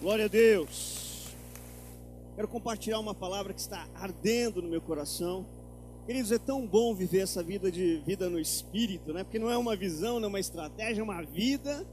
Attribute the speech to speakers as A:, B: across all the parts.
A: Glória a Deus. Quero compartilhar uma palavra que está ardendo no meu coração. Queridos, é tão bom viver essa vida de vida no espírito, né? Porque não é uma visão, não é uma estratégia, é uma vida.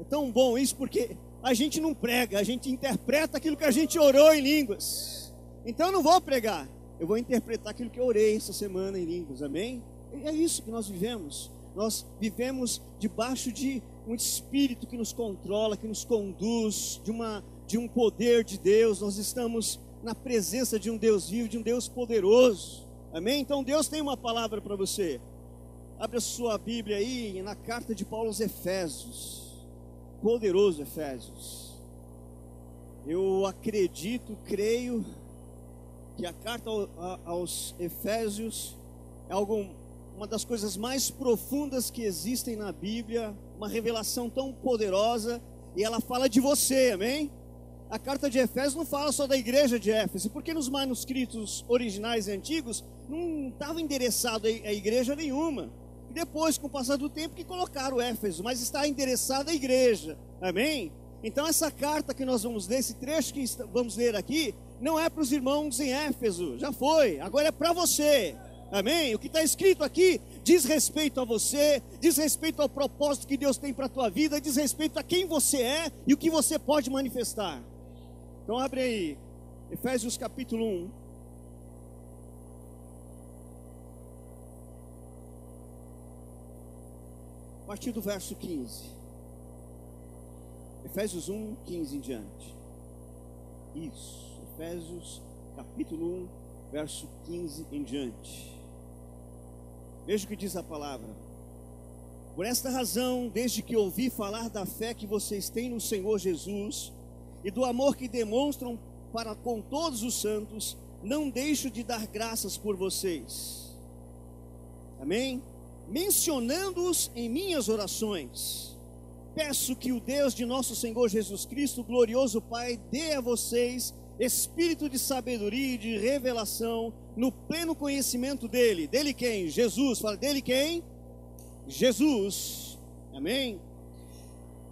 A: É tão bom isso porque a gente não prega, a gente interpreta aquilo que a gente orou em línguas. Então eu não vou pregar, eu vou interpretar aquilo que eu orei essa semana em línguas, amém? É isso que nós vivemos. Nós vivemos debaixo de um espírito que nos controla, que nos conduz, de, uma, de um poder de Deus. Nós estamos na presença de um Deus vivo, de um Deus poderoso. Amém? Então Deus tem uma palavra para você. Abre a sua Bíblia aí na carta de Paulo aos Efésios. Poderoso Efésios. Eu acredito, creio que a carta aos Efésios é algo, uma das coisas mais profundas que existem na Bíblia, uma revelação tão poderosa, e ela fala de você, amém? A carta de Efésios não fala só da igreja de Éfeso, porque nos manuscritos originais e antigos não estava endereçado a igreja nenhuma. Depois, com o passar do tempo, que colocaram Éfeso, mas está endereçada à igreja, amém? Então, essa carta que nós vamos ler, esse trecho que vamos ler aqui, não é para os irmãos em Éfeso, já foi, agora é para você, amém? O que está escrito aqui diz respeito a você, diz respeito ao propósito que Deus tem para a tua vida, diz respeito a quem você é e o que você pode manifestar. Então abre aí, Efésios capítulo 1. A partir do verso 15. Efésios 1, 15 em diante. Isso, Efésios capítulo 1, verso 15 em diante. Veja o que diz a palavra. Por esta razão, desde que ouvi falar da fé que vocês têm no Senhor Jesus e do amor que demonstram para com todos os santos, não deixo de dar graças por vocês. Amém? Mencionando-os em minhas orações. Peço que o Deus de nosso Senhor Jesus Cristo, glorioso Pai, dê a vocês espírito de sabedoria e de revelação no pleno conhecimento dele. Dele quem? Jesus. Fala, dele quem? Jesus. Amém?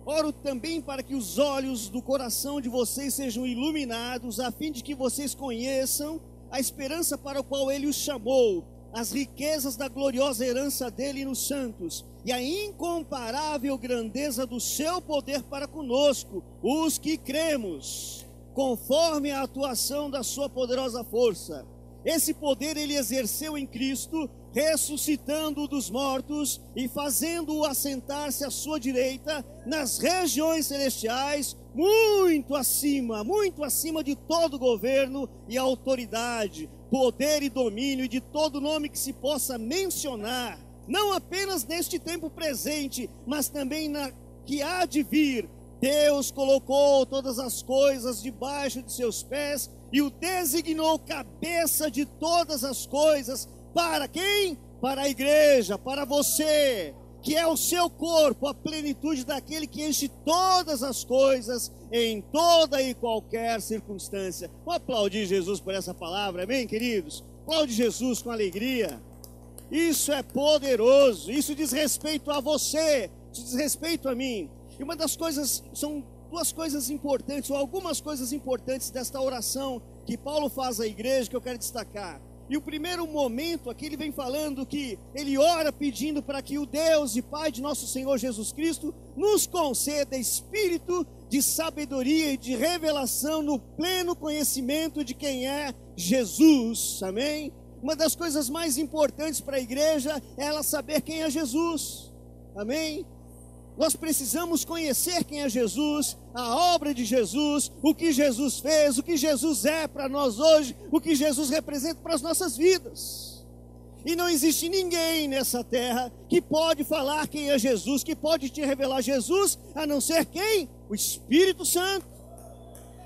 A: Oro também para que os olhos do coração de vocês sejam iluminados, a fim de que vocês conheçam a esperança para a qual ele os chamou, as riquezas da gloriosa herança dele nos santos e a incomparável grandeza do seu poder para conosco, os que cremos, conforme a atuação da sua poderosa força esse poder ele exerceu em Cristo, ressuscitando-o dos mortos e fazendo-o assentar-se à sua direita nas regiões celestiais, muito acima, muito acima de todo governo e autoridade, poder e domínio e de todo nome que se possa mencionar, não apenas neste tempo presente, mas também na que há de vir. Deus colocou todas as coisas debaixo de seus pés e o designou cabeça de todas as coisas. Para quem? Para a igreja, para você, que é o seu corpo, a plenitude daquele que enche todas as coisas em toda e qualquer circunstância. Vamos aplaudir Jesus por essa palavra, amém, queridos? Aplaude Jesus com alegria. Isso é poderoso, isso diz respeito a você, isso diz respeito a mim. E uma das coisas, são duas coisas importantes, ou algumas coisas importantes desta oração que Paulo faz à igreja que eu quero destacar. E o primeiro momento aqui ele vem falando que ele ora pedindo para que o Deus e Pai de nosso Senhor Jesus Cristo nos conceda espírito de sabedoria e de revelação no pleno conhecimento de quem é Jesus. Amém? Uma das coisas mais importantes para a igreja é ela saber quem é Jesus. Amém? Nós precisamos conhecer quem é Jesus, a obra de Jesus, o que Jesus fez, o que Jesus é para nós hoje, o que Jesus representa para as nossas vidas. E não existe ninguém nessa terra que pode falar quem é Jesus, que pode te revelar Jesus, a não ser quem? O Espírito Santo.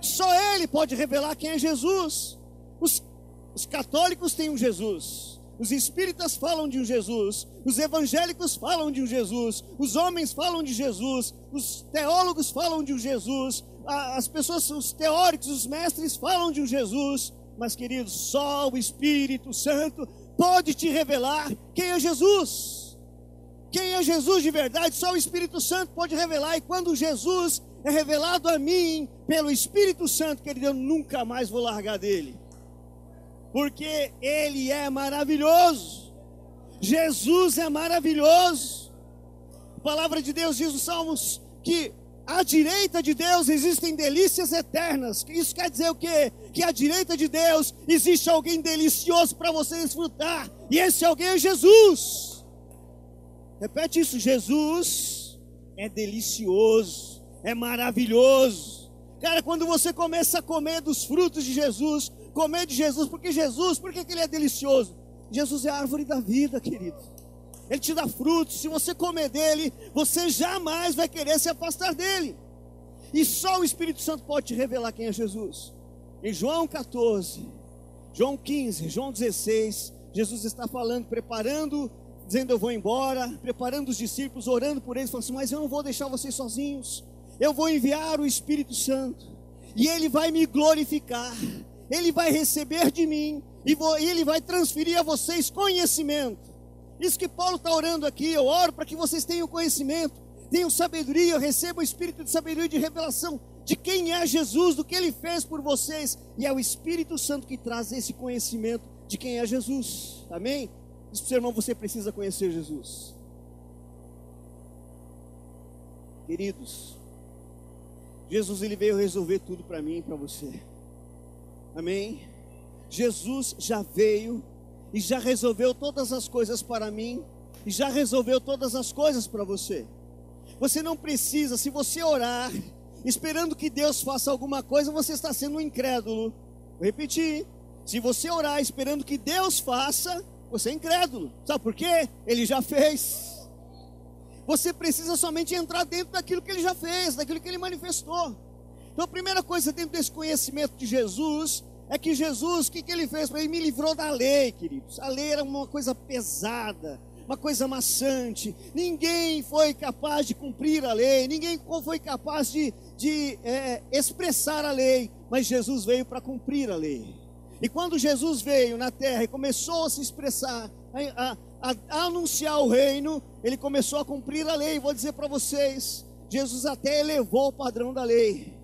A: Só Ele pode revelar quem é Jesus. Os, os católicos têm um Jesus. Os espíritas falam de um Jesus, os evangélicos falam de um Jesus, os homens falam de Jesus, os teólogos falam de um Jesus, as pessoas, os teóricos, os mestres falam de um Jesus, mas queridos, só o Espírito Santo pode te revelar quem é Jesus. Quem é Jesus de verdade, só o Espírito Santo pode revelar, e quando Jesus é revelado a mim pelo Espírito Santo, querido, eu nunca mais vou largar dele. Porque ele é maravilhoso. Jesus é maravilhoso. A palavra de Deus diz nos Salmos que à direita de Deus existem delícias eternas. Isso quer dizer o quê? Que à direita de Deus existe alguém delicioso para você desfrutar. E esse alguém é Jesus. Repete isso: Jesus é delicioso, é maravilhoso. Cara, quando você começa a comer dos frutos de Jesus, comer de Jesus, porque Jesus, por que ele é delicioso? Jesus é a árvore da vida, querido. Ele te dá frutos. Se você comer dele, você jamais vai querer se afastar dele. E só o Espírito Santo pode te revelar quem é Jesus. Em João 14, João 15, João 16, Jesus está falando, preparando, dizendo eu vou embora, preparando os discípulos, orando por eles, falando assim, mas eu não vou deixar vocês sozinhos. Eu vou enviar o Espírito Santo. E ele vai me glorificar. Ele vai receber de mim e, ele vai transferir a vocês conhecimento isso que Paulo está orando aqui, eu oro para que vocês tenham conhecimento, tenham sabedoria, recebam o espírito de sabedoria e de revelação de quem é Jesus, do que ele fez por vocês, e é o Espírito Santo que traz esse conhecimento de quem é Jesus. Amém? Diz para o seu irmão, você precisa conhecer Jesus. Queridos, Jesus ele veio resolver tudo para mim e para você. Amém? Jesus já veio e já resolveu todas as coisas para mim, e já resolveu todas as coisas para você. Você não precisa, se você orar, esperando que Deus faça alguma coisa, você está sendo um incrédulo. Vou repetir: se você orar esperando que Deus faça, você é incrédulo. Sabe por quê? Ele já fez. Você precisa somente entrar dentro daquilo que ele já fez, daquilo que ele manifestou. Então, a primeira coisa dentro desse conhecimento de Jesus é que Jesus, o que, que ele fez? Ele me livrou da lei, queridos. A lei era uma coisa pesada, uma coisa maçante. Ninguém foi capaz de cumprir a lei, ninguém foi capaz de, de é, expressar a lei, mas Jesus veio para cumprir a lei. E quando Jesus veio na terra e começou a se expressar, a, a, a anunciar o reino, ele começou a cumprir a lei. Vou dizer para vocês, Jesus até elevou o padrão da lei,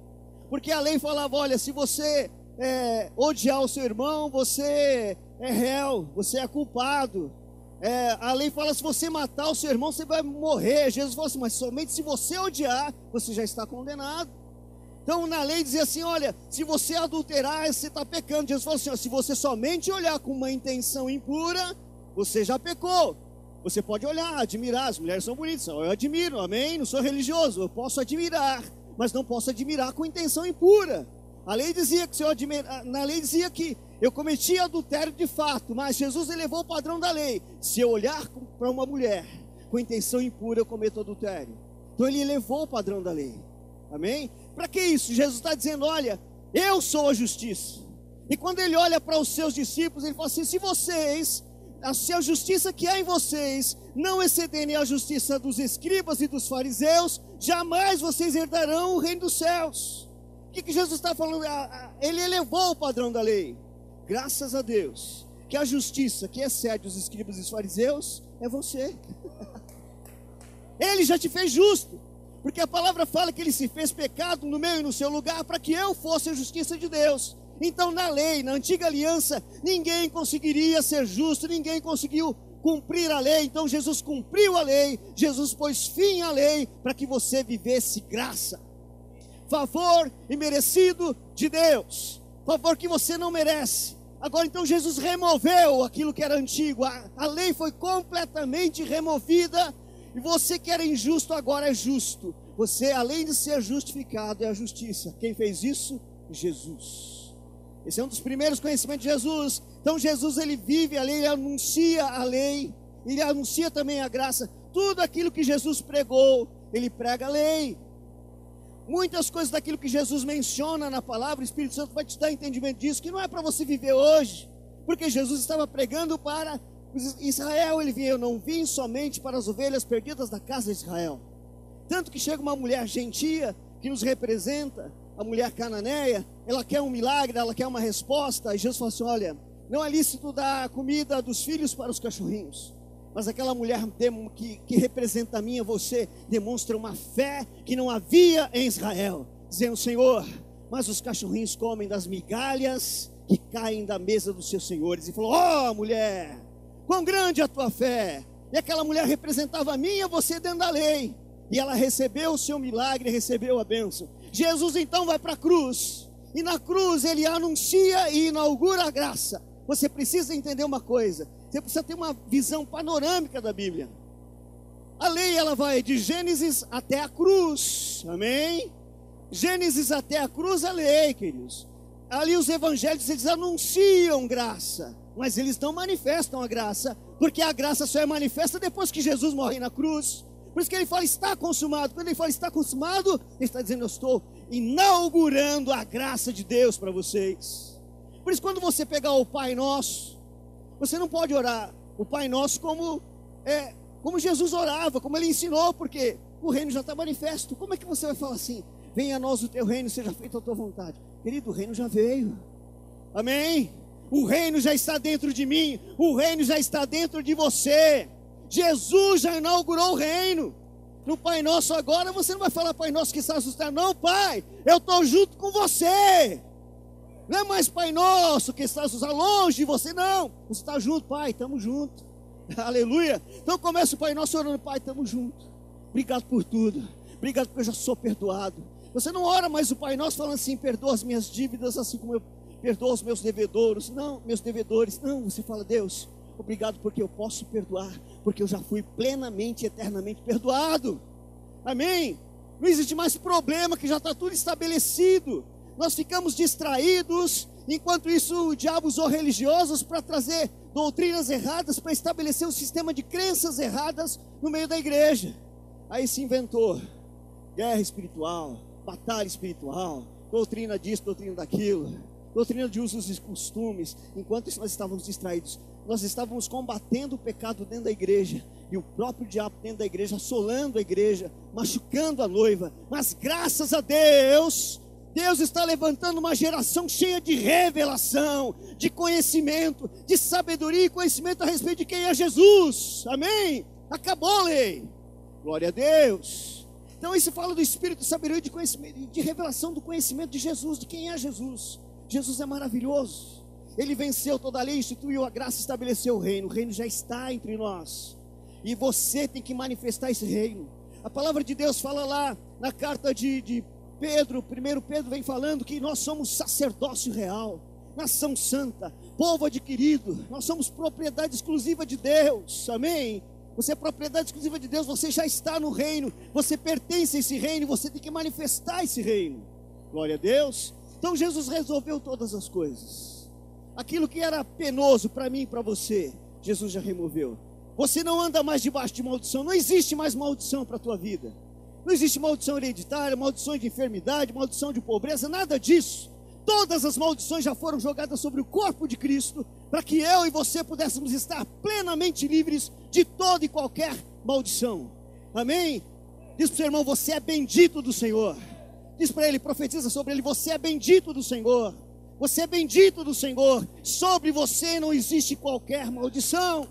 A: porque a lei falava: olha, se você é, odiar o seu irmão, você é réu, você é culpado. É, a lei fala: se você matar o seu irmão, você vai morrer. Jesus falou assim: mas somente se você odiar, você já está condenado. Então na lei dizia assim: olha, se você adulterar, você está pecando. Jesus falou assim: ó, se você somente olhar com uma intenção impura, você já pecou. Você pode olhar, admirar, as mulheres são bonitas, eu admiro, amém? Não sou religioso, eu posso admirar, mas não posso admirar com intenção impura. A lei dizia que se eu na lei dizia que eu cometia adultério de fato, mas Jesus elevou o padrão da lei. Se eu olhar para uma mulher com intenção impura, eu cometo adultério. Então ele elevou o padrão da lei. Amém? Para que isso? Jesus está dizendo: olha, eu sou a justiça. E quando ele olha para os seus discípulos, ele fala assim: se vocês, se a justiça que há em vocês não excederem a justiça dos escribas e dos fariseus, jamais vocês herdarão o reino dos céus. O que, que Jesus está falando? Ele elevou o padrão da lei. Graças a Deus. Que a justiça que excede os escribas e os fariseus é você. Ele já te fez justo. Porque a palavra fala que ele se fez pecado no meu e no seu lugar para que eu fosse a justiça de Deus. Então, na lei, na antiga aliança, ninguém conseguiria ser justo, ninguém conseguiu cumprir a lei. Então, Jesus cumpriu a lei, Jesus pôs fim à lei para que você vivesse graça favor imerecido de Deus, favor que você não merece. Agora então Jesus removeu aquilo que era antigo, a, a lei foi completamente removida, e você que era injusto agora é justo. Você, além de ser justificado, é a justiça. Quem fez isso? Jesus. Esse é um dos primeiros conhecimentos de Jesus. Então Jesus ele vive a lei, ele anuncia a lei, ele anuncia também a graça. Tudo aquilo que Jesus pregou, ele prega a lei. Muitas coisas daquilo que Jesus menciona na palavra, o Espírito Santo vai te dar entendimento disso, que não é para você viver hoje, porque Jesus estava pregando para Israel, ele vinha, eu não vim somente para as ovelhas perdidas da casa de Israel. Tanto que chega uma mulher gentia que nos representa, a mulher cananeia, ela quer um milagre, ela quer uma resposta, e Jesus fala assim: olha, não é lícito dar comida dos filhos para os cachorrinhos. Mas aquela mulher que, que representa a e você demonstra uma fé que não havia em Israel, dizendo: Senhor, mas os cachorrinhos comem das migalhas que caem da mesa dos seus senhores. E falou: oh, mulher, quão grande é a tua fé! E aquela mulher representava a mim e a você dentro da lei. E ela recebeu o seu milagre, recebeu a bênção. Jesus então vai para a cruz. E na cruz ele anuncia e inaugura a graça. Você precisa entender uma coisa. Você precisa ter uma visão panorâmica da Bíblia. A lei ela vai de Gênesis até a cruz. Amém? Gênesis até a cruz a lei, queridos. Ali os evangelhos eles anunciam graça, mas eles não manifestam a graça, porque a graça só é manifesta depois que Jesus morre na cruz. Por isso que ele fala está consumado. Quando ele fala está consumado, ele está dizendo eu estou inaugurando a graça de Deus para vocês. Por isso quando você pegar o Pai Nosso, você não pode orar o Pai Nosso como é, como Jesus orava, como ele ensinou, porque o reino já está manifesto. Como é que você vai falar assim? Venha a nós o teu reino, seja feita a tua vontade. Querido, o reino já veio. Amém? O reino já está dentro de mim, o reino já está dentro de você. Jesus já inaugurou o reino. No Pai Nosso agora você não vai falar Pai Nosso que está assustado, não, Pai. Eu estou junto com você. Não é mais Pai Nosso que está assustado longe de você, não. Você está junto, Pai, estamos juntos. Aleluia. Então começa o Pai Nosso orando, Pai, estamos juntos. Obrigado por tudo. Obrigado porque eu já sou perdoado. Você não ora mais o Pai Nosso falando assim, perdoa as minhas dívidas, assim como eu perdoo os meus devedores. Não, meus devedores. Não, você fala, Deus, Obrigado porque eu posso perdoar, porque eu já fui plenamente, eternamente perdoado. Amém? Não existe mais problema, que já está tudo estabelecido. Nós ficamos distraídos, enquanto isso o diabo usou religiosos para trazer doutrinas erradas, para estabelecer um sistema de crenças erradas no meio da igreja. Aí se inventou guerra espiritual, batalha espiritual, doutrina disso, doutrina daquilo, doutrina de usos e costumes, enquanto nós estávamos distraídos nós estávamos combatendo o pecado dentro da igreja, e o próprio diabo dentro da igreja, assolando a igreja, machucando a noiva. Mas graças a Deus, Deus está levantando uma geração cheia de revelação, de conhecimento, de sabedoria e conhecimento a respeito de quem é Jesus. Amém? Acabou a lei. Glória a Deus. Então isso fala do espírito de sabedoria e de conhecimento, de revelação do conhecimento de Jesus, de quem é Jesus. Jesus é maravilhoso. Ele venceu toda a lei, instituiu a graça, estabeleceu o reino. O reino já está entre nós. E você tem que manifestar esse reino. A palavra de Deus fala lá na carta de, de Pedro, primeiro Pedro vem falando que nós somos sacerdócio real, nação santa, povo adquirido, nós somos propriedade exclusiva de Deus, amém? Você é propriedade exclusiva de Deus, você já está no reino, você pertence a esse reino, você tem que manifestar esse reino. Glória a Deus. Então Jesus resolveu todas as coisas. Aquilo que era penoso para mim e para você, Jesus já removeu. Você não anda mais debaixo de maldição, não existe mais maldição para a tua vida. Não existe maldição hereditária, maldição de enfermidade, maldição de pobreza, nada disso. Todas as maldições já foram jogadas sobre o corpo de Cristo, para que eu e você pudéssemos estar plenamente livres de toda e qualquer maldição. Amém? Diz para o seu irmão: Você é bendito do Senhor. Diz para ele, profetiza sobre ele: Você é bendito do Senhor. Você é bendito do Senhor. Sobre você não existe qualquer maldição.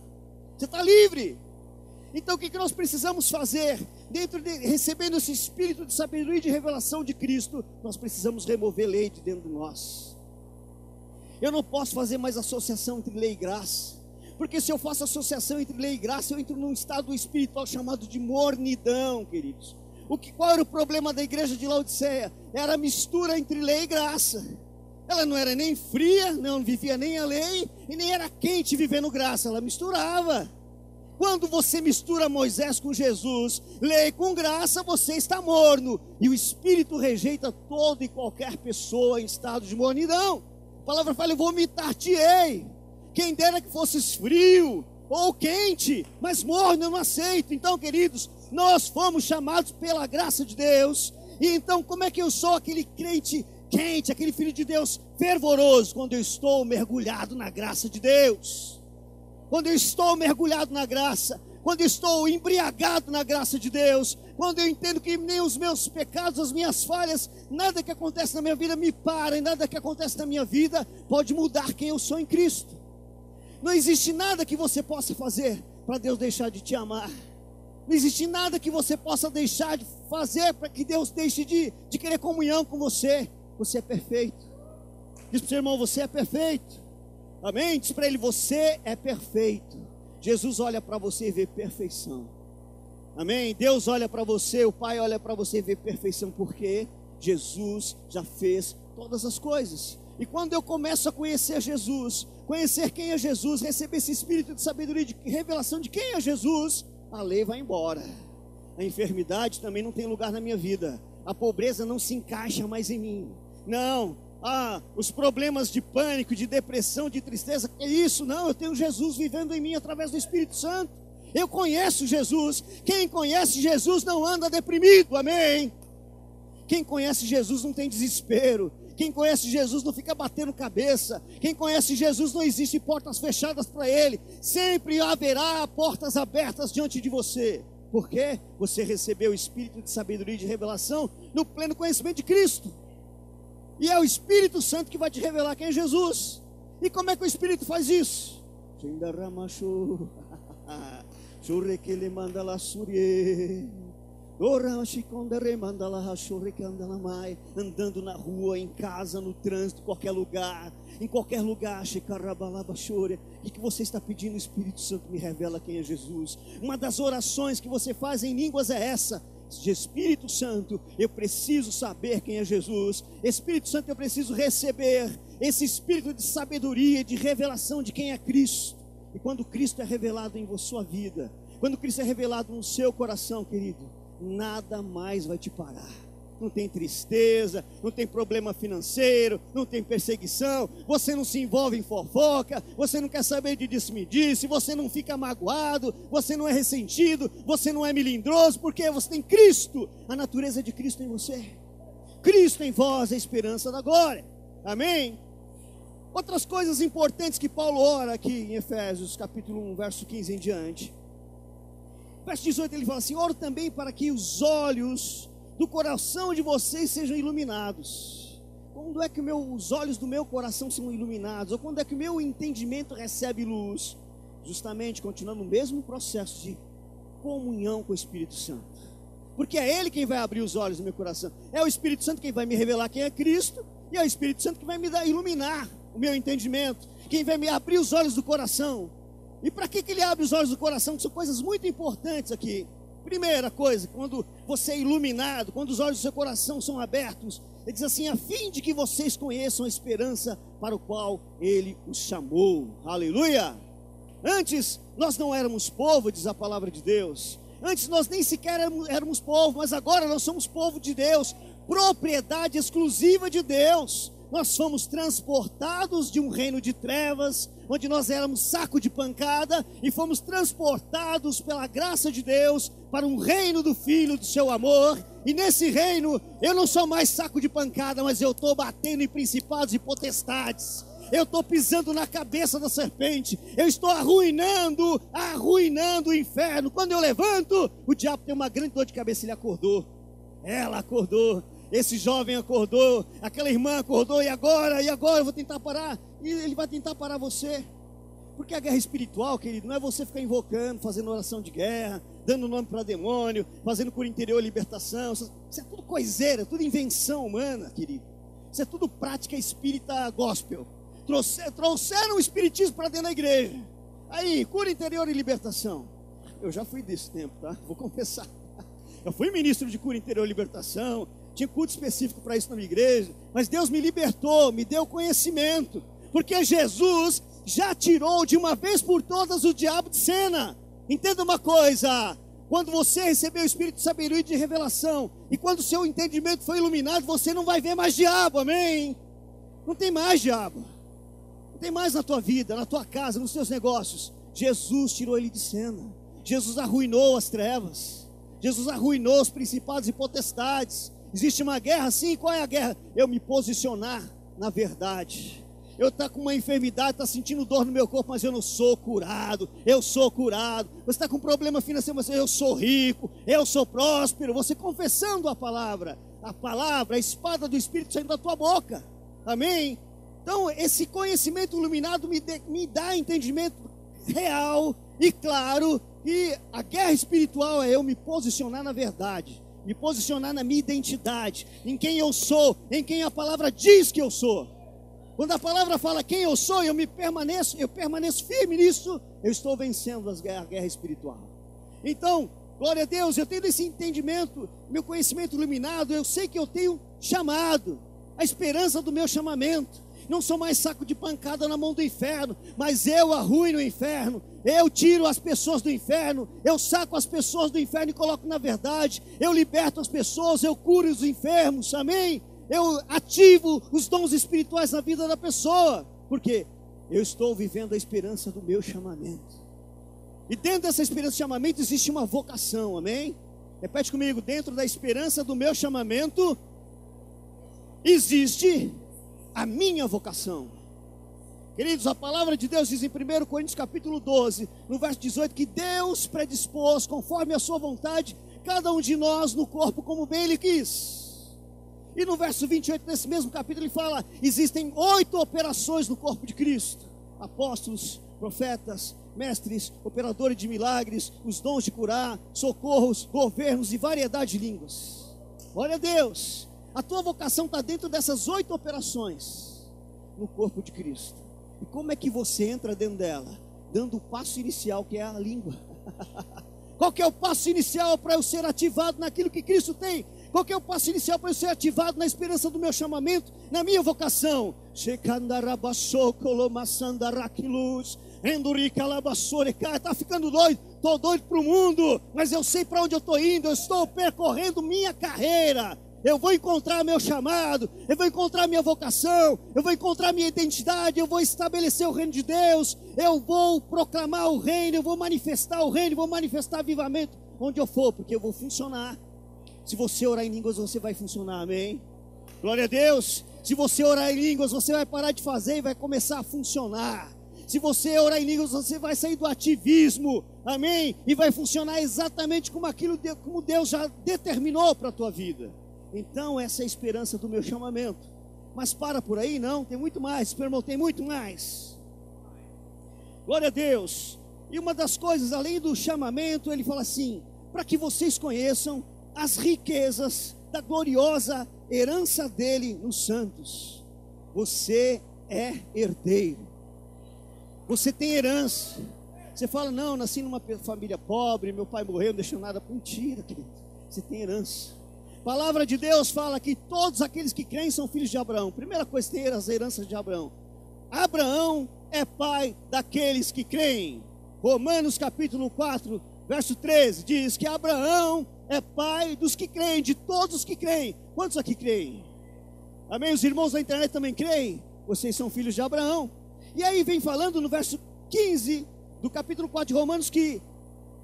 A: Você está livre. Então o que, nós precisamos fazer? Dentro de recebendo esse espírito de sabedoria e de revelação de Cristo, nós precisamos remover lei de dentro de nós. Eu não posso fazer mais associação entre lei e graça. Porque se eu faço associação entre lei e graça, eu entro num estado espiritual chamado de mornidão, queridos. O que, qual era o problema da igreja de Laodiceia? Era a mistura entre lei e graça. Ela não era nem fria, não vivia nem a lei, e nem era quente vivendo graça, ela misturava. Quando você mistura Moisés com Jesus, lei com graça, você está morno. E o Espírito rejeita toda e qualquer pessoa em estado de mornidão. A palavra fala: vomitar-te-ei. Quem dera que fosses frio ou quente, mas morno eu não aceito. Então, queridos, nós fomos chamados pela graça de Deus. E então, como é que eu sou aquele crente quente, aquele filho de Deus fervoroso, quando eu estou mergulhado na graça de Deus. Quando eu estou mergulhado na graça, quando eu estou embriagado na graça de Deus, quando eu entendo que nem os meus pecados, as minhas falhas, nada que acontece na minha vida me para, e nada que acontece na minha vida pode mudar quem eu sou em Cristo. Não existe nada que você possa fazer, para Deus deixar de te amar. Não existe nada que você possa deixar de fazer para que Deus deixe de, de querer comunhão com você. Você é perfeito. Diz para o seu irmão: Você é perfeito. Amém? Diz para ele: Você é perfeito. Jesus olha para você e vê perfeição. Amém? Deus olha para você, o Pai olha para você e vê perfeição, porque Jesus já fez todas as coisas. E quando eu começo a conhecer Jesus, conhecer quem é Jesus, receber esse espírito de sabedoria, de revelação de quem é Jesus, a lei vai embora. A enfermidade também não tem lugar na minha vida. A pobreza não se encaixa mais em mim. Não, ah, os problemas de pânico, de depressão, de tristeza, é isso, não, eu tenho Jesus vivendo em mim através do Espírito Santo. Eu conheço Jesus. Quem conhece Jesus não anda deprimido, amém? Quem conhece Jesus não tem desespero. Quem conhece Jesus não fica batendo cabeça. Quem conhece Jesus não existe portas fechadas para ele. Sempre haverá portas abertas diante de você. Porque você recebeu o espírito de sabedoria e de revelação no pleno conhecimento de Cristo. E é o Espírito Santo que vai te revelar quem é Jesus. E como é que o Espírito faz isso? Andando na rua, em casa, no trânsito, qualquer lugar, em qualquer lugar, e que você está pedindo, o Espírito Santo me revela quem é Jesus. Uma das orações que você faz em línguas é essa: de Espírito Santo, eu preciso saber quem é Jesus. Espírito Santo, eu preciso receber esse espírito de sabedoria, de revelação de quem é Cristo. E quando Cristo é revelado em sua vida, quando Cristo é revelado no seu coração, querido, nada mais vai te parar não tem tristeza, não tem problema financeiro, não tem perseguição, você não se envolve em fofoca, você não quer saber de disse-me-disse, você não fica magoado, você não é ressentido, você não é melindroso, porque você tem Cristo, a natureza de Cristo em você. Cristo em vós, a esperança da glória. Amém? Outras coisas importantes que Paulo ora aqui em Efésios, capítulo 1, verso 15 em diante. Verso 18 ele fala assim: Oro também para que os olhos do coração de vocês sejam iluminados. Quando é que meu, os olhos do meu coração são iluminados? Ou quando é que o meu entendimento recebe luz? Justamente continuando o mesmo processo de comunhão com o Espírito Santo. Porque é Ele quem vai abrir os olhos do meu coração. É o Espírito Santo quem vai me revelar quem é Cristo. E é o Espírito Santo que vai me dar, iluminar o meu entendimento. Quem vai me abrir os olhos do coração. E para que, que ele abre os olhos do coração? São coisas muito importantes aqui. Primeira coisa, quando você é iluminado, quando os olhos do seu coração são abertos, ele diz assim: a fim de que vocês conheçam a esperança para o qual ele os chamou. Aleluia! Antes nós não éramos povo, diz a palavra de Deus. Antes nós nem sequer éramos, éramos povo, mas agora nós somos povo de Deus, propriedade exclusiva de Deus nós fomos transportados de um reino de trevas, onde nós éramos saco de pancada, e fomos transportados pela graça de Deus para um reino do Filho do seu amor. E nesse reino, eu não sou mais saco de pancada, mas eu estou batendo em principados e potestades. Eu estou pisando na cabeça da serpente. Eu estou arruinando, arruinando o inferno. Quando eu levanto, o diabo tem uma grande dor de cabeça. Ele acordou. Ela acordou. Esse jovem acordou, aquela irmã acordou, e agora? E agora eu vou tentar parar? E ele vai tentar parar você. Porque a guerra espiritual, querido, não é você ficar invocando, fazendo oração de guerra, dando nome para demônio, fazendo por interior libertação. Isso é tudo coiseira, tudo invenção humana, querido. Isso é tudo prática espírita gospel. trouxeram o espiritismo para dentro da igreja. Aí, cura interior e libertação. Eu já fui desse tempo, tá? Vou confessar. Eu fui ministro de cura interior e libertação, tinha culto específico para isso na minha igreja, mas Deus me libertou, me deu conhecimento, porque Jesus já tirou de uma vez por todas o diabo de cena. Entenda uma coisa: quando você recebeu o Espírito de sabedoria e de revelação, e quando o seu entendimento foi iluminado, você não vai ver mais diabo, amém? Não tem mais diabo, não tem mais na tua vida, na tua casa, nos seus negócios. Jesus tirou ele de cena, Jesus arruinou as trevas, Jesus arruinou os principados e potestades, Existe uma guerra? Sim, qual é a guerra? Eu me posicionar na verdade. Eu estou tá com uma enfermidade, está sentindo dor no meu corpo, mas eu não sou curado. Eu sou curado. Você está com problema financeiro, mas eu sou rico. Eu sou próspero. Você confessando a palavra, a palavra, a espada do Espírito saindo da tua boca. Amém? Então, esse conhecimento iluminado me, de, me dá entendimento real E claro que a guerra espiritual é eu me posicionar na verdade, me posicionar na minha identidade, em quem eu sou, em quem a palavra diz que eu sou. Quando a palavra fala quem eu sou, eu me permaneço, eu permaneço firme nisso, eu estou vencendo a guerra, espiritual. Então, glória a Deus, eu tenho esse entendimento, meu conhecimento iluminado, eu sei que eu tenho chamado, a esperança do meu chamamento. Não sou mais saco de pancada na mão do inferno, mas eu arruino o inferno. Eu tiro as pessoas do inferno, eu saco as pessoas do inferno e coloco na verdade. Eu liberto as pessoas, eu curo os enfermos, amém? Eu ativo os dons espirituais na vida da pessoa, porque eu estou vivendo a esperança do meu chamamento. E dentro dessa esperança do chamamento existe uma vocação, amém? Repete comigo: dentro da esperança do meu chamamento existe a minha vocação. Queridos, a palavra de Deus diz em 1 Coríntios capítulo 12, no verso 18, que Deus predispôs, conforme a sua vontade, cada um de nós no corpo como bem ele quis. E no verso 28, nesse mesmo capítulo, ele fala: existem oito operações no corpo de Cristo: apóstolos, profetas, mestres, operadores de milagres, os dons de curar, socorros, governos e variedade de línguas. Glória a Deus. A tua vocação está dentro dessas oito operações no corpo de Cristo. E como é que você entra dentro dela? Dando o passo inicial, que é a língua. Qual que é o passo inicial para eu ser ativado naquilo que Cristo tem? Qual que é o passo inicial para eu ser ativado na esperança do meu chamamento, na minha vocação? Está ficando doido, estou doido para o mundo, mas eu sei para onde eu estou indo, eu estou percorrendo minha carreira eu vou encontrar meu chamado, eu vou encontrar minha vocação, eu vou encontrar minha identidade, eu vou estabelecer o reino de Deus, eu vou proclamar o reino, eu vou manifestar o reino, eu vou manifestar avivamento onde eu for, porque eu vou funcionar. Se você orar em línguas, você vai funcionar, amém? Glória a Deus. Se você orar em línguas, você vai parar de fazer e vai começar a funcionar. Se você orar em línguas, você vai sair do ativismo, amém? E vai funcionar exatamente como aquilo como Deus já determinou para a tua vida. Então, essa é a esperança do meu chamamento. Mas para por aí, não, tem muito mais, meu tem muito mais. Glória a Deus. E uma das coisas, além do chamamento, ele fala assim: para que vocês conheçam as riquezas da gloriosa herança dele nos santos. Você é herdeiro. Você tem herança. Você fala, não, nasci numa família pobre, meu pai morreu, não deixou nada. Mentira, querido. Você tem herança. Palavra de Deus fala que todos aqueles que creem são filhos de Abraão. Primeira coisa, ter as heranças de Abraão. Abraão é pai daqueles que creem. Romanos capítulo 4, verso 13, diz que Abraão é pai dos que creem, de todos os que creem. Quantos aqui creem? Amém? Os irmãos da internet também creem? Vocês são filhos de Abraão. E aí vem falando no verso 15 do capítulo 4 de Romanos que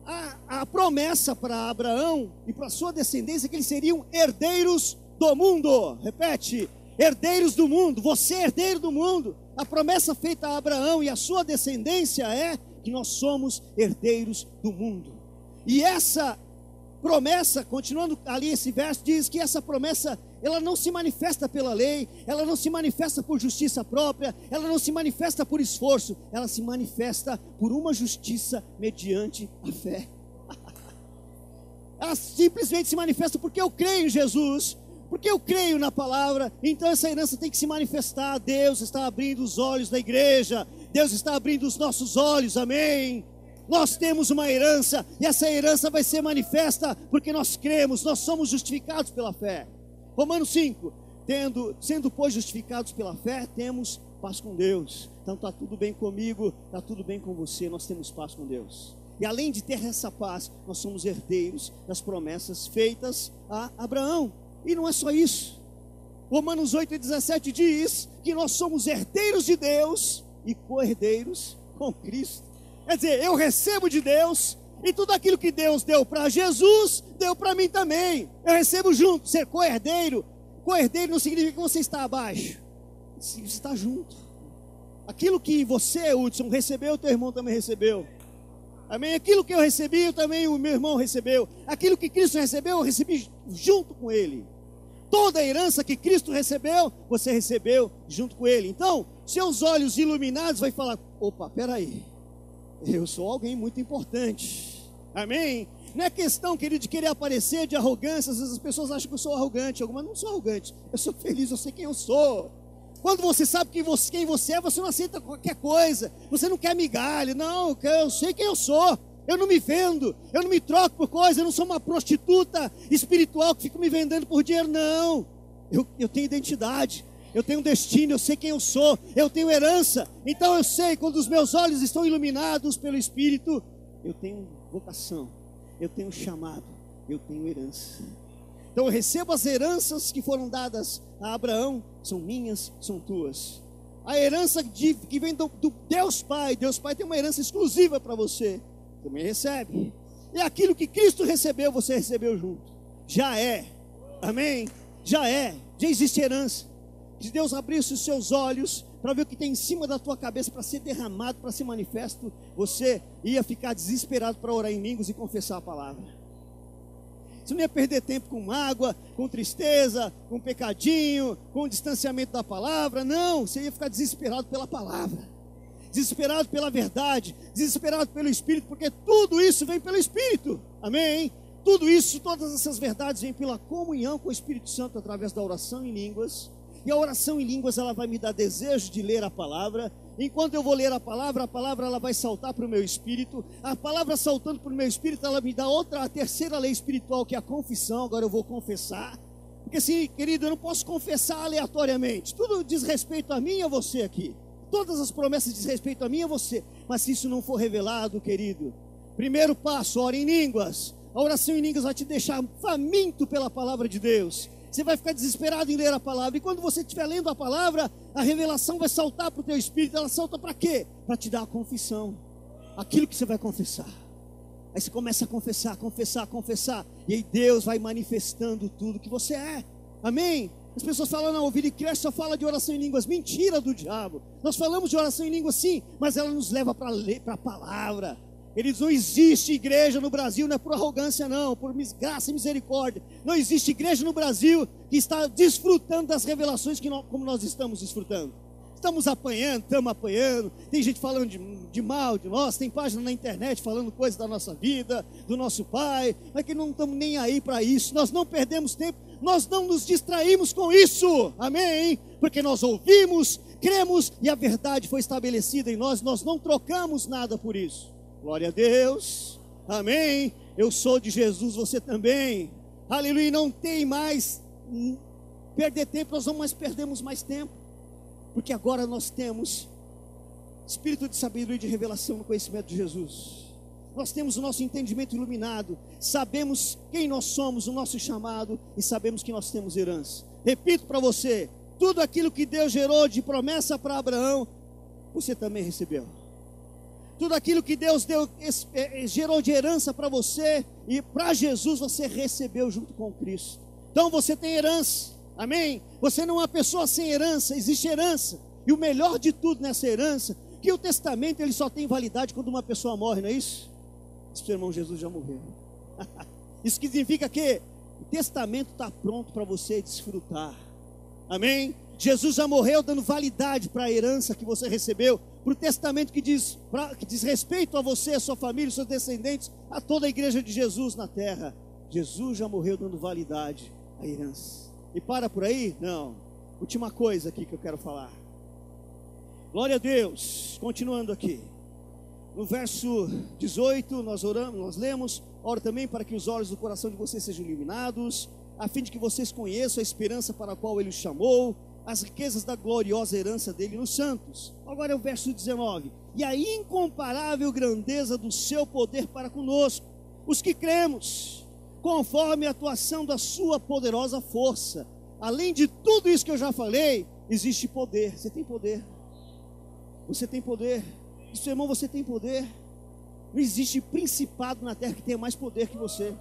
A: a, a promessa para Abraão e para sua descendência que eles seriam herdeiros do mundo. Repete: herdeiros do mundo. Você é herdeiro do mundo. A promessa feita a Abraão e a sua descendência é que nós somos herdeiros do mundo. E essa promessa, continuando ali esse verso, diz que essa promessa ela não se manifesta pela lei, ela não se manifesta por justiça própria, ela não se manifesta por esforço, ela se manifesta por uma justiça mediante a fé. ela simplesmente se manifesta porque eu creio em Jesus, porque eu creio na palavra, então essa herança tem que se manifestar. Deus está abrindo os olhos da igreja, Deus está abrindo os nossos olhos, amém. Nós temos uma herança, e essa herança vai ser manifesta porque nós cremos, nós somos justificados pela fé. Romanos 5, tendo, sendo pois justificados pela fé, temos paz com Deus. Então está tudo bem comigo, está tudo bem com você, nós temos paz com Deus. E além de ter essa paz, nós somos herdeiros das promessas feitas a Abraão. E não é só isso. Romanos 8,17 diz que nós somos herdeiros de Deus e co-herdeiros com Cristo. Quer dizer, eu recebo de Deus e tudo aquilo que Deus deu para Jesus, deu para mim também. Eu recebo junto. Ser co-herdeiro. Co-herdeiro não significa que você está abaixo. Você está junto. Aquilo que você, Hudson, recebeu, teu irmão também recebeu. Amém? Aquilo que eu recebi, também o meu irmão recebeu. Aquilo que Cristo recebeu, eu recebi junto com ele. Toda a herança que Cristo recebeu, você recebeu junto com ele. Então, seus olhos iluminados vai falar: opa, peraí. Eu sou alguém muito importante. Amém? Não é questão, querido, de querer aparecer de arrogância. Às vezes as pessoas acham que eu sou arrogante. Algumas não sou arrogante. Eu sou feliz, eu sei quem eu sou. Quando você sabe quem você, quem você é, você não aceita qualquer coisa. Você não quer migalha. Não, eu sei quem eu sou. Eu não me vendo. Eu não me troco por coisa. Eu não sou uma prostituta espiritual que fica me vendendo por dinheiro. Não. Eu, eu tenho identidade eu tenho um destino, eu sei quem eu sou, eu tenho herança. Então eu sei, quando os meus olhos estão iluminados pelo Espírito, eu tenho vocação, eu tenho chamado, eu tenho herança. Então eu recebo as heranças que foram dadas a Abraão, são minhas, são tuas. A herança de, que vem do, do Deus Pai, Deus Pai tem uma herança exclusiva para você, também recebe. E aquilo que Cristo recebeu, você recebeu junto. Já é, amém? Já é, já existe herança que Deus abrisse os seus olhos para ver o que tem em cima da tua cabeça para ser derramado, para ser manifesto, você ia ficar desesperado para orar em línguas e confessar a palavra. Você não ia perder tempo com mágoa, com tristeza, com pecadinho, com distanciamento da palavra. Não, você ia ficar desesperado pela palavra, desesperado pela verdade, desesperado pelo Espírito, porque tudo isso vem pelo Espírito. Amém? Tudo isso, todas essas verdades vêm pela comunhão com o Espírito Santo através da oração em línguas e a oração em línguas ela vai me dar desejo de ler a palavra. Enquanto eu vou ler a palavra, a palavra ela vai saltar para o meu espírito. A palavra saltando para o meu espírito, ela me dá outra, a terceira lei espiritual, que é a confissão. Agora eu vou confessar. Porque assim, querido, eu não posso confessar aleatoriamente. Tudo diz respeito a mim e a você aqui. Todas as promessas diz respeito a mim e a você. Mas se isso não for revelado, querido, primeiro passo, ora em línguas. A oração em línguas vai te deixar faminto pela palavra de Deus. Você vai ficar desesperado em ler a palavra. E quando você estiver lendo a palavra, a revelação vai saltar para o teu espírito. Ela salta para quê? Para te dar a confissão. Aquilo que você vai confessar. Aí você começa a confessar, confessar, confessar. E aí Deus vai manifestando tudo que você é. Amém? As pessoas falam, não, o Vini Crash só fala de oração em línguas. Mentira do diabo. Nós falamos de oração em línguas sim, mas ela nos leva para a palavra. Eles não existe igreja no Brasil, não é por arrogância, não, por graça e misericórdia. Não existe igreja no Brasil que está desfrutando das revelações que nós, como nós estamos desfrutando. Estamos apanhando, estamos apanhando. Tem gente falando de, de, mal de nós, tem página na internet falando coisas da nossa vida, do nosso pai, mas que não estamos nem aí para isso. Nós não perdemos tempo, nós não nos distraímos com isso. Amém? Porque nós ouvimos, cremos e a verdade foi estabelecida em nós, nós não trocamos nada por isso. Glória a Deus. Amém. Eu sou de Jesus, você também. Aleluia. Não tem mais perder tempo, nós não mais perdemos mais tempo. Porque agora nós temos espírito de sabedoria e de revelação no conhecimento de Jesus. Nós temos o nosso entendimento iluminado, sabemos quem nós somos, o nosso chamado e sabemos que nós temos herança. Repito para você: tudo aquilo que Deus gerou de promessa para Abraão, você também recebeu tudo aquilo que Deus deu, é, é, gerou de herança para você e para Jesus você recebeu junto com Cristo. Então você tem herança, amém? Você não é uma pessoa sem herança, existe herança. E o melhor de tudo nessa herança, que o testamento ele só tem validade quando uma pessoa morre, não é isso? Seu irmão Jesus já morreu. isso significa que o testamento está pronto para você desfrutar. Amém? Jesus já morreu dando validade para a herança que você recebeu para o testamento que diz, pra, que diz respeito a você, a sua família, os seus descendentes, a toda a igreja de Jesus na terra. Jesus já morreu dando validade à herança. E para por aí? Não. Última coisa aqui que eu quero falar. Glória a Deus. Continuando aqui. No verso 18, nós oramos, nós lemos, ora também para que os olhos do coração de vocês sejam iluminados, a fim de que vocês conheçam a esperança para a qual ele os chamou, as riquezas da gloriosa herança dele nos santos. Agora é o verso 19. E a incomparável grandeza do seu poder para conosco, os que cremos, conforme a atuação da sua poderosa força. Além de tudo isso que eu já falei, existe poder. Você tem poder. Você tem poder. Isso, irmão, você tem poder. Não existe principado na terra que tenha mais poder que você.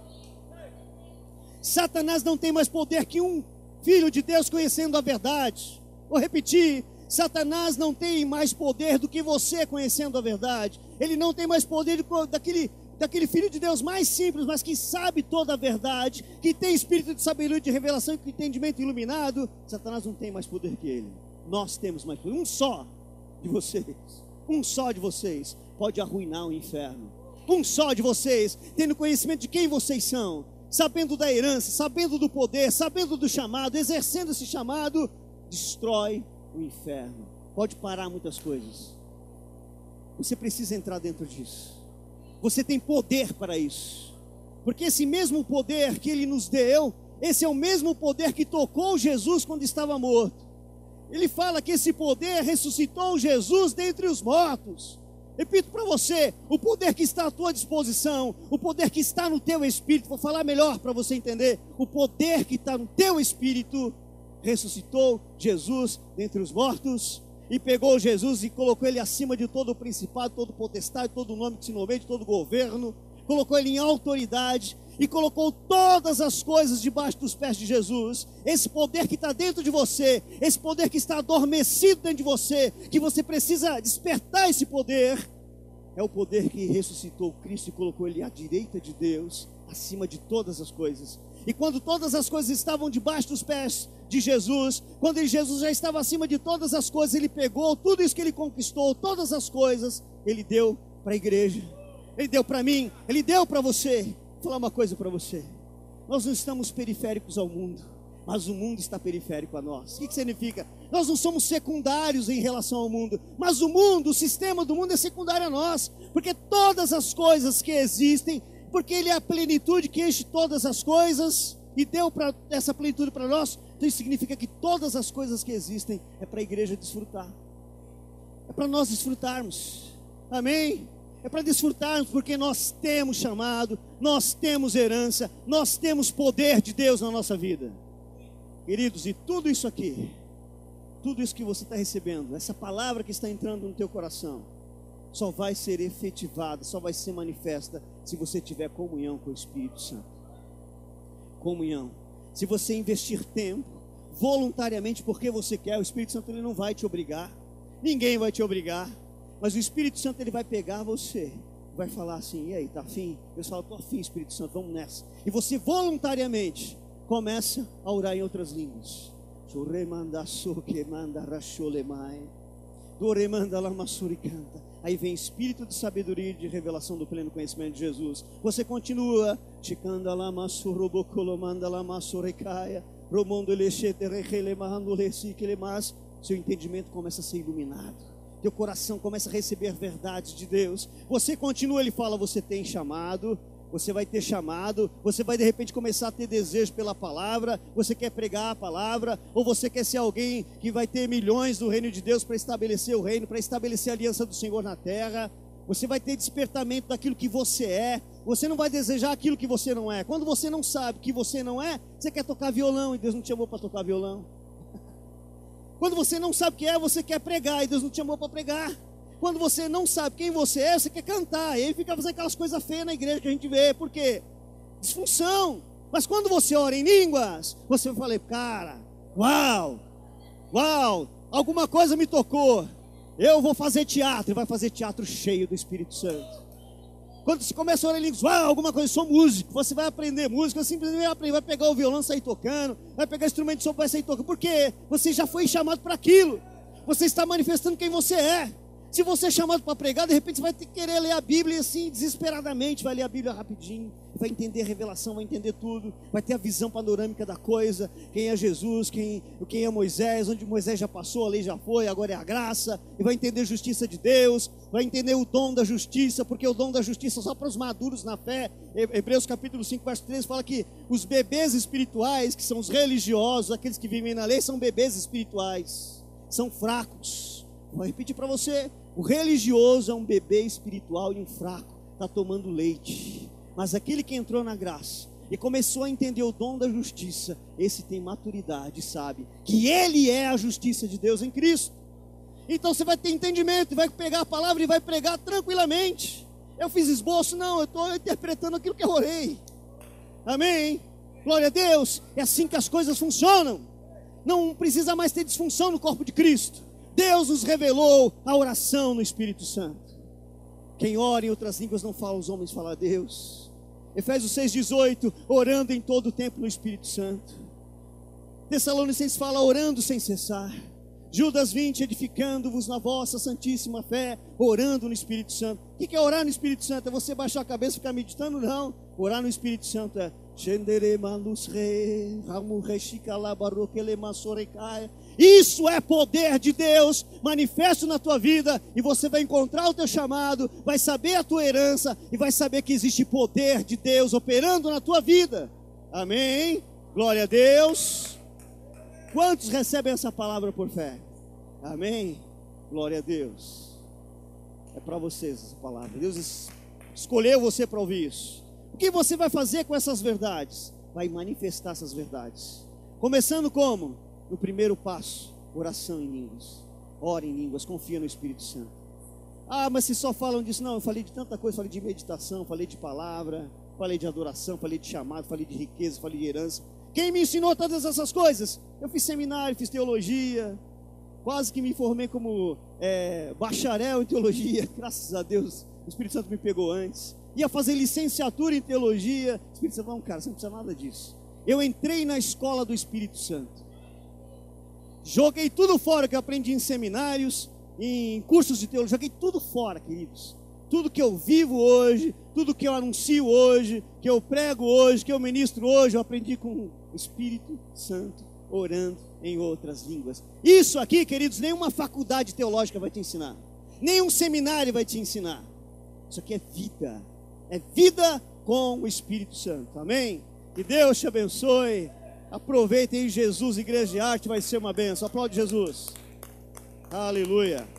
A: Satanás não tem mais poder que um filho de Deus conhecendo a verdade. Vou repetir: Satanás não tem mais poder do que você conhecendo a verdade. Ele não tem mais poder daquele, daquele filho de Deus mais simples, mas que sabe toda a verdade, que tem espírito de sabedoria, de revelação e entendimento iluminado. Satanás não tem mais poder que ele. Nós temos mais poder. Um só de vocês. um só de vocês, pode arruinar o inferno. Um só de vocês, tendo conhecimento de quem vocês são, sabendo da herança, sabendo do poder, sabendo do chamado, exercendo esse chamado, destrói o inferno. Pode parar muitas coisas. Você precisa entrar dentro disso. Você tem poder para isso. Porque esse mesmo poder que ele nos deu, esse é o mesmo poder que tocou Jesus quando estava morto. Ele fala que esse poder ressuscitou Jesus dentre os mortos. Repito para você: o poder que está à tua disposição, o poder que está no teu espírito, vou falar melhor para você entender: o poder que está no teu espírito ressuscitou Jesus dentre os mortos e pegou Jesus e colocou ele acima de todo o principado, todo potestade, todo o nome que se nomeia, de todo governo, colocou ele em autoridade e colocou todas as coisas debaixo dos pés de Jesus. Esse poder que está dentro de você, esse poder que está adormecido dentro de você, que você precisa despertar esse poder, é o poder que ressuscitou Cristo e colocou ele à direita de Deus, acima de todas as coisas. E quando todas as coisas estavam debaixo dos pés de Jesus, quando Jesus já estava acima de todas as coisas, ele pegou tudo isso que ele conquistou, todas as coisas, ele deu para a igreja. Ele deu para mim, ele deu para você. Falar uma coisa para você. Nós não estamos periféricos ao mundo, mas o mundo está periférico a nós. O que, que significa? Nós não somos secundários em relação ao mundo, mas o mundo, o sistema do mundo é secundário a nós, porque todas as coisas que existem, porque Ele é a plenitude que enche todas as coisas e deu para essa plenitude para nós, então isso significa que todas as coisas que existem é para a igreja desfrutar, é para nós desfrutarmos, amém? É para desfrutarmos, porque nós temos chamado, nós temos herança, nós temos poder de Deus na nossa vida. Queridos, e tudo isso aqui, tudo isso que você está recebendo, essa palavra que está entrando no teu coração, só vai ser efetivada, só vai ser manifesta se você tiver comunhão com o Espírito Santo. Comunhão. Se você investir tempo, voluntariamente, porque você quer, o Espírito Santo ele não vai te obrigar, ninguém vai te obrigar. Mas o Espírito Santo ele vai pegar você, vai falar assim: e aí, tá afim? Eu falo: tô afim, Espírito Santo, vamos nessa. E você voluntariamente começa a orar em outras línguas. Aí vem espírito de sabedoria e de revelação do pleno conhecimento de Jesus. Você continua. Seu entendimento começa a ser iluminado teu coração começa a receber verdades de Deus. Você continua, ele fala, você tem chamado, você vai ter chamado, você vai de repente começar a ter desejo pela palavra, você quer pregar a palavra, ou você quer ser alguém que vai ter milhões do reino de Deus para estabelecer o reino, para estabelecer a aliança do Senhor na terra. Você vai ter despertamento daquilo que você é. Você não vai desejar aquilo que você não é. Quando você não sabe que você não é, você quer tocar violão e Deus não te chamou para tocar violão. Quando você não sabe o que é, você quer pregar e Deus não te chamou para pregar. Quando você não sabe quem você é, você quer cantar. E aí fica fazendo aquelas coisas feias na igreja que a gente vê. Por quê? Disfunção. Mas quando você ora em línguas, você fala, cara, uau, uau, alguma coisa me tocou. Eu vou fazer teatro. E vai fazer teatro cheio do Espírito Santo. Quando você começa a orar em línguas, ah, alguma coisa, sou músico, você vai aprender música, simplesmente vai aprender, vai pegar o violão, sair tocando, vai pegar instrumento de som, vai sair tocando. Por quê? Você já foi chamado para aquilo. Você está manifestando quem você é. Se você é chamado para pregar, de repente você vai ter que querer ler a Bíblia assim, desesperadamente, vai ler a Bíblia rapidinho, vai entender a revelação, vai entender tudo, vai ter a visão panorâmica da coisa, quem é Jesus, quem, quem é Moisés, onde Moisés já passou, a lei já foi, agora é a graça, e vai entender a justiça de Deus, vai entender o dom da justiça, porque o dom da justiça é só para os maduros na fé. Hebreus capítulo 5, verso 13 fala que os bebês espirituais, que são os religiosos, aqueles que vivem na lei, são bebês espirituais, são fracos Vou repetir para você: o religioso é um bebê espiritual e um fraco, está tomando leite. Mas aquele que entrou na graça e começou a entender o dom da justiça, esse tem maturidade, sabe que ele é a justiça de Deus em Cristo. Então você vai ter entendimento, vai pegar a palavra e vai pregar tranquilamente. Eu fiz esboço, não, eu estou interpretando aquilo que eu orei. Amém? Glória a Deus. É assim que as coisas funcionam. Não precisa mais ter disfunção no corpo de Cristo. Deus nos revelou a oração no Espírito Santo. Quem ora em outras línguas não fala, os homens falam a Deus. Efésios 6,18, orando em todo o tempo no Espírito Santo. Tessalonicenses fala orando sem cessar. Judas 20, edificando-vos na vossa santíssima fé, orando no Espírito Santo. O que é orar no Espírito Santo? É você baixar a cabeça e ficar meditando? Não. Orar no Espírito Santo é isso é poder de Deus manifesto na tua vida e você vai encontrar o teu chamado, vai saber a tua herança e vai saber que existe poder de Deus operando na tua vida. Amém? Glória a Deus. Quantos recebem essa palavra por fé? Amém? Glória a Deus. É para vocês essa palavra. Deus escolheu você para ouvir isso. O que você vai fazer com essas verdades? Vai manifestar essas verdades. Começando como? No primeiro passo, oração em línguas. Ora em línguas, confia no Espírito Santo. Ah, mas se só falam disso, não, eu falei de tanta coisa, falei de meditação, falei de palavra, falei de adoração, falei de chamado, falei de riqueza, falei de herança. Quem me ensinou todas essas coisas? Eu fiz seminário, fiz teologia, quase que me formei como é, bacharel em teologia, graças a Deus, o Espírito Santo me pegou antes ia fazer licenciatura em teologia. O Espírito Santo, não, cara, você não precisa nada disso. Eu entrei na escola do Espírito Santo. Joguei tudo fora que eu aprendi em seminários, em cursos de teologia, joguei tudo fora, queridos. Tudo que eu vivo hoje, tudo que eu anuncio hoje, que eu prego hoje, que eu ministro hoje, eu aprendi com o Espírito Santo, orando em outras línguas. Isso aqui, queridos, nenhuma faculdade teológica vai te ensinar, nenhum seminário vai te ensinar. Isso aqui é vida é vida com o Espírito Santo. Amém? Que Deus te abençoe. Aproveitem Jesus, Igreja de Arte, vai ser uma benção. Aplaude Jesus. Aleluia.